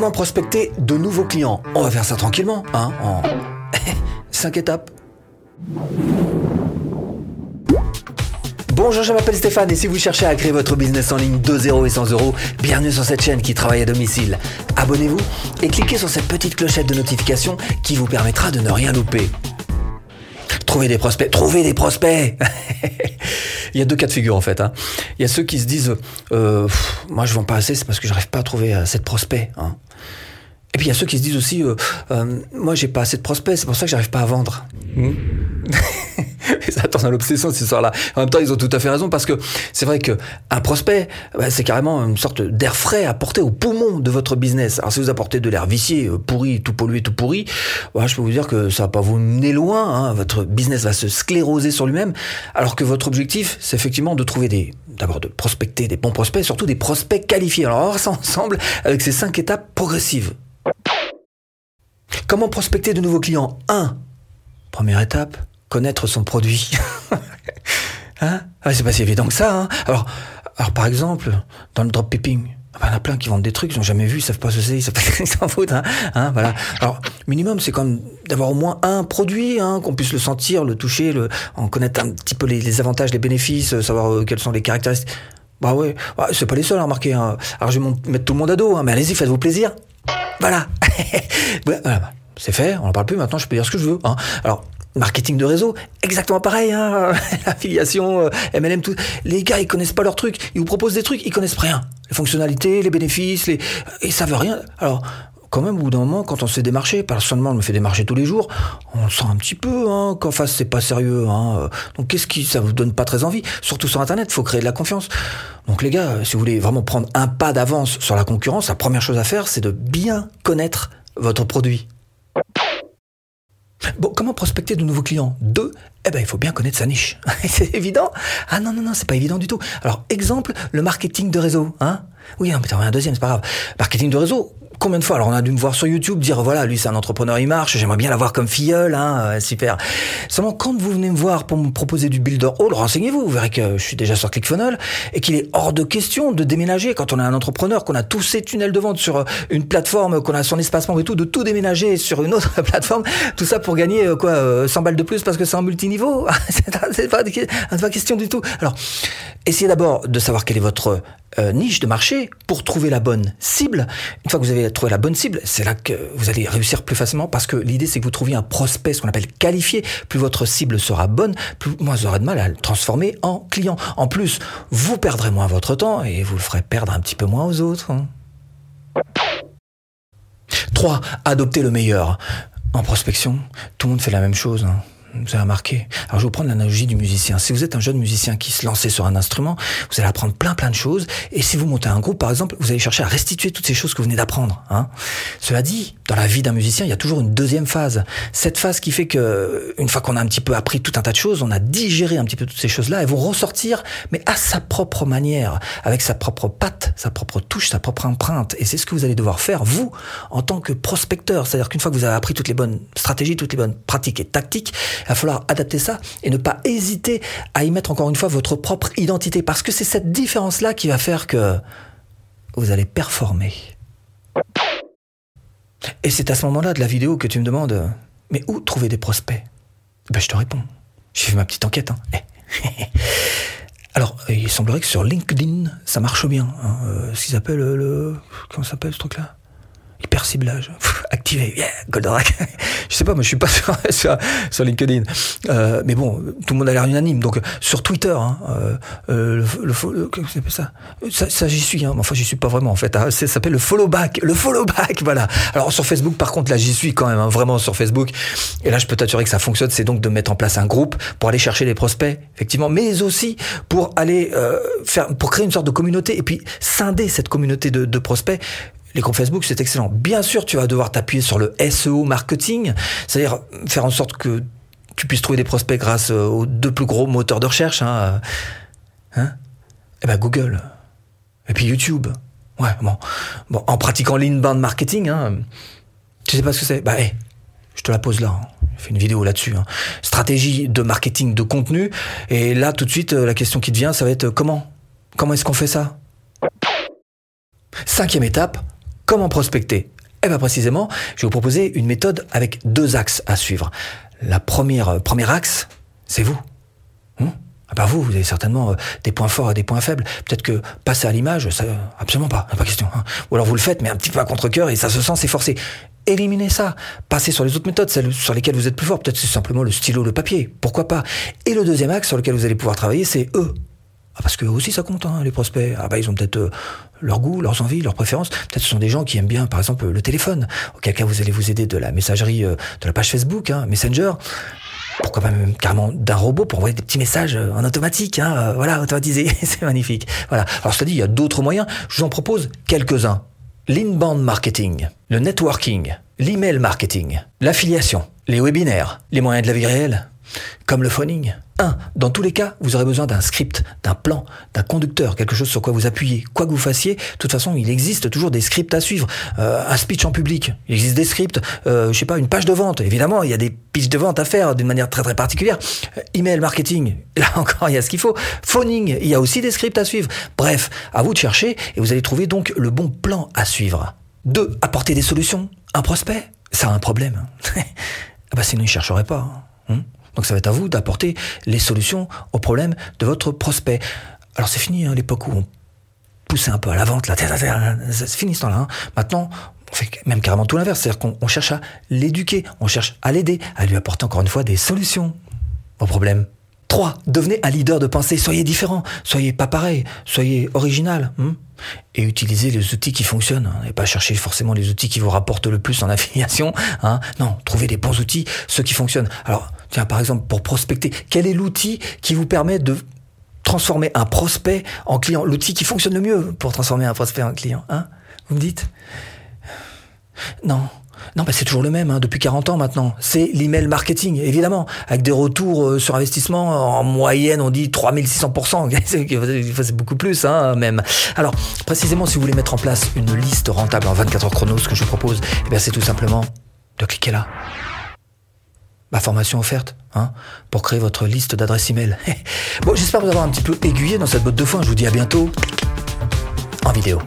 Comment prospecter de nouveaux clients On va faire ça tranquillement, hein, en 5 étapes. Bonjour, je m'appelle Stéphane et si vous cherchez à créer votre business en ligne de 0 et 100 euros, bienvenue sur cette chaîne qui travaille à domicile. Abonnez-vous et cliquez sur cette petite clochette de notification qui vous permettra de ne rien louper. Trouvez des prospects, trouvez des prospects Il y a deux cas de figure en fait. Hein. Il y a ceux qui se disent euh, Moi je vends pas assez, c'est parce que j'arrive pas à trouver assez de prospects. Hein. Et puis il y a ceux qui se disent aussi euh, euh, Moi j'ai pas assez de prospects, c'est pour ça que j'arrive pas à vendre. Mmh. ça attend à l'obsession cette histoire-là. En même temps, ils ont tout à fait raison parce que c'est vrai que un prospect, bah, c'est carrément une sorte d'air frais apporté au poumon de votre business. Alors si vous apportez de l'air vicié, euh, pourri, tout pollué, tout pourri, bah, je peux vous dire que ça va pas vous mener loin. Hein. Votre business va se scléroser sur lui-même, alors que votre objectif, c'est effectivement de trouver des, d'abord de prospecter des bons prospects, surtout des prospects qualifiés. Alors on va voir ça ensemble avec ces cinq étapes progressives. Comment prospecter de nouveaux clients? 1. Première étape, connaître son produit. hein ah, C'est pas si évident que ça. Hein alors, par exemple, dans le dropshipping, ah ben, il y en a plein qui vendent des trucs, ils n'ont jamais vu, ils savent pas ce que c'est, ils s'en foutent. Hein, hein, voilà. Alors, minimum, c'est comme d'avoir au moins un produit, hein, qu'on puisse le sentir, le toucher, le, en connaître un petit peu les, avantages, les bénéfices, euh, savoir euh, quelles sont les caractéristiques. Bah ouais, bah, c'est pas les seuls à remarquer. Hein. Alors, je vais mettre tout le monde à dos, hein, mais allez-y, faites-vous plaisir. Voilà. voilà. C'est fait, on n'en parle plus, maintenant je peux dire ce que je veux. Hein. Alors, Marketing de réseau, exactement pareil, hein, affiliation, euh, MLM, tout. Les gars, ils connaissent pas leurs trucs. Ils vous proposent des trucs, ils connaissent rien. Les fonctionnalités, les bénéfices, les... ils savent rien. Alors, quand même, au bout d'un moment, quand on se fait démarcher, personnellement, on me fait démarcher tous les jours, on sent un petit peu hein, qu'en face, c'est pas sérieux. Hein. Donc, qu'est-ce qui, ça vous donne pas très envie? Surtout sur Internet, faut créer de la confiance. Donc, les gars, si vous voulez vraiment prendre un pas d'avance sur la concurrence, la première chose à faire, c'est de bien connaître votre produit. Bon, comment prospecter de nouveaux clients? Deux, eh ben, il faut bien connaître sa niche. c'est évident Ah non, non, non, c'est pas évident du tout. Alors, exemple, le marketing de réseau. Hein? Oui, non, mais t'en as un deuxième, c'est pas grave. Marketing de réseau, combien de fois Alors on a dû me voir sur YouTube dire voilà lui c'est un entrepreneur il marche j'aimerais bien l'avoir comme filleul hein euh, super. Seulement quand vous venez me voir pour me proposer du builder hall renseignez-vous vous verrez que je suis déjà sur ClickFunnels et qu'il est hors de question de déménager quand on a un entrepreneur qu'on a tous ces tunnels de vente sur euh, une plateforme qu'on a son espacement et tout de tout déménager sur une autre plateforme tout ça pour gagner euh, quoi 100 balles de plus parce que c'est un multiniveau c'est pas, pas question du tout. Alors essayez d'abord de savoir quel est votre euh, niche de marché pour trouver la bonne cible. Une fois que vous avez trouvé la bonne cible, c'est là que vous allez réussir plus facilement parce que l'idée c'est que vous trouviez un prospect, ce qu'on appelle qualifié. Plus votre cible sera bonne, plus moins vous aurez de mal à le transformer en client. En plus, vous perdrez moins votre temps et vous le ferez perdre un petit peu moins aux autres. 3. Hein. Adopter le meilleur. En prospection, tout le monde fait la même chose. Vous avez remarqué. Alors je vais prendre l'analogie du musicien. Si vous êtes un jeune musicien qui se lançait sur un instrument, vous allez apprendre plein plein de choses. Et si vous montez un groupe, par exemple, vous allez chercher à restituer toutes ces choses que vous venez d'apprendre. Hein. Cela dit, dans la vie d'un musicien, il y a toujours une deuxième phase. Cette phase qui fait que, une fois qu'on a un petit peu appris tout un tas de choses, on a digéré un petit peu toutes ces choses-là, elles vont ressortir, mais à sa propre manière, avec sa propre patte, sa propre touche, sa propre empreinte. Et c'est ce que vous allez devoir faire, vous, en tant que prospecteur. C'est-à-dire qu'une fois que vous avez appris toutes les bonnes stratégies, toutes les bonnes pratiques et tactiques, il va falloir adapter ça et ne pas hésiter à y mettre encore une fois votre propre identité. Parce que c'est cette différence-là qui va faire que vous allez performer. Et c'est à ce moment-là de la vidéo que tu me demandes, mais où trouver des prospects? Ben, Je te réponds. J'ai fait ma petite enquête. Hein. Alors, il semblerait que sur LinkedIn, ça marche bien. Hein. Euh, ce qu'ils appellent le... Comment s'appelle ce truc-là? Hyper ciblage. activé. Yeah, Goldorak. Je sais pas, moi je suis pas sur, sur, LinkedIn. Euh, mais bon, tout le monde a l'air unanime. Donc sur Twitter, hein, euh, euh le, le, comment ça Ça, ça j'y suis. Hein. Enfin, j'y suis pas vraiment en fait. Hein. Ça s'appelle le follow back. Le follow back, voilà. Alors sur Facebook, par contre, là, j'y suis quand même, hein, vraiment sur Facebook. Et là, je peux t'assurer que ça fonctionne. C'est donc de mettre en place un groupe pour aller chercher les prospects, effectivement, mais aussi pour aller euh, faire, pour créer une sorte de communauté et puis scinder cette communauté de, de prospects les groupes Facebook, c'est excellent. Bien sûr, tu vas devoir t'appuyer sur le SEO marketing, c'est-à-dire faire en sorte que tu puisses trouver des prospects grâce aux deux plus gros moteurs de recherche. Hein, hein Eh ben Google. Et puis YouTube. Ouais, bon. en pratiquant l'inbound marketing, hein, tu sais pas ce que c'est Bah, je te la pose là. Hein. Je fais une vidéo là-dessus. Stratégie de marketing de contenu. Et là, tout de suite, la question qui te vient, ça va être comment? Comment est-ce qu'on fait ça? Cinquième étape, Comment prospecter? Eh bien précisément, je vais vous proposer une méthode avec deux axes à suivre. La première, euh, axe, c'est vous. Ah bah vous, vous avez certainement euh, des points forts et des points faibles. Peut-être que passer à l'image, ça, absolument pas, pas question. Hein. Ou alors vous le faites, mais un petit peu à contre-cœur et ça se sent, c'est forcé. Éliminez ça. Passez sur les autres méthodes, sur lesquelles vous êtes plus fort. Peut-être c'est simplement le stylo, le papier. Pourquoi pas? Et le deuxième axe sur lequel vous allez pouvoir travailler, c'est eux. Ah, parce que aussi ça compte, hein, les prospects. Ah bah ils ont peut-être euh, leur goût, leurs envies, leurs préférences. Peut-être ce sont des gens qui aiment bien, par exemple, le téléphone. Auquel cas vous allez vous aider de la messagerie, euh, de la page Facebook, hein, Messenger pourquoi pas même carrément d'un robot pour envoyer des petits messages euh, en automatique, hein, voilà, automatisé, c'est magnifique. Voilà. Alors je te dis, il y a d'autres moyens, je vous en propose quelques-uns. L'inbound marketing, le networking, l'email marketing, l'affiliation, les webinaires, les moyens de la vie réelle, comme le phoning. 1. Dans tous les cas, vous aurez besoin d'un script, d'un plan, d'un conducteur, quelque chose sur quoi vous appuyez. Quoi que vous fassiez, de toute façon, il existe toujours des scripts à suivre. Euh, un speech en public, il existe des scripts. Euh, je sais pas, une page de vente. Évidemment, il y a des pitches de vente à faire d'une manière très très particulière. Euh, email marketing, là encore, il y a ce qu'il faut. Phoning, il y a aussi des scripts à suivre. Bref, à vous de chercher et vous allez trouver donc le bon plan à suivre. 2. Apporter des solutions. Un prospect, ça a un problème. ah bah sinon, il chercherait pas. Hein. Donc ça va être à vous d'apporter les solutions aux problèmes de votre prospect. Alors c'est fini hein, l'époque où on poussait un peu à la vente, c'est fini ce temps-là. Hein. Maintenant, on fait même carrément tout l'inverse, c'est-à-dire qu'on cherche à l'éduquer, on cherche à l'aider, à lui apporter encore une fois des solutions aux problèmes. 3. Devenez un leader de pensée. Soyez différent. Soyez pas pareil. Soyez original. Hmm. et utilisez les outils qui fonctionnent. Hein, et pas chercher forcément les outils qui vous rapportent le plus en affiliation. Hein. Non, trouvez des bons outils, ceux qui fonctionnent. Alors, tiens, par exemple, pour prospecter, quel est l'outil qui vous permet de transformer un prospect en client? L'outil qui fonctionne le mieux pour transformer un prospect en client. Hein? Vous me dites? Non, non, bah c'est toujours le même, hein, depuis 40 ans maintenant. C'est l'email marketing, évidemment, avec des retours euh, sur investissement en moyenne, on dit 3600%, c'est beaucoup plus, hein, même. Alors, précisément, si vous voulez mettre en place une liste rentable en 24 heures chrono, ce que je vous propose, eh c'est tout simplement de cliquer là. Ma formation offerte hein, pour créer votre liste d'adresses email. bon, j'espère vous avoir un petit peu aiguillé dans cette botte de foin. Je vous dis à bientôt en vidéo.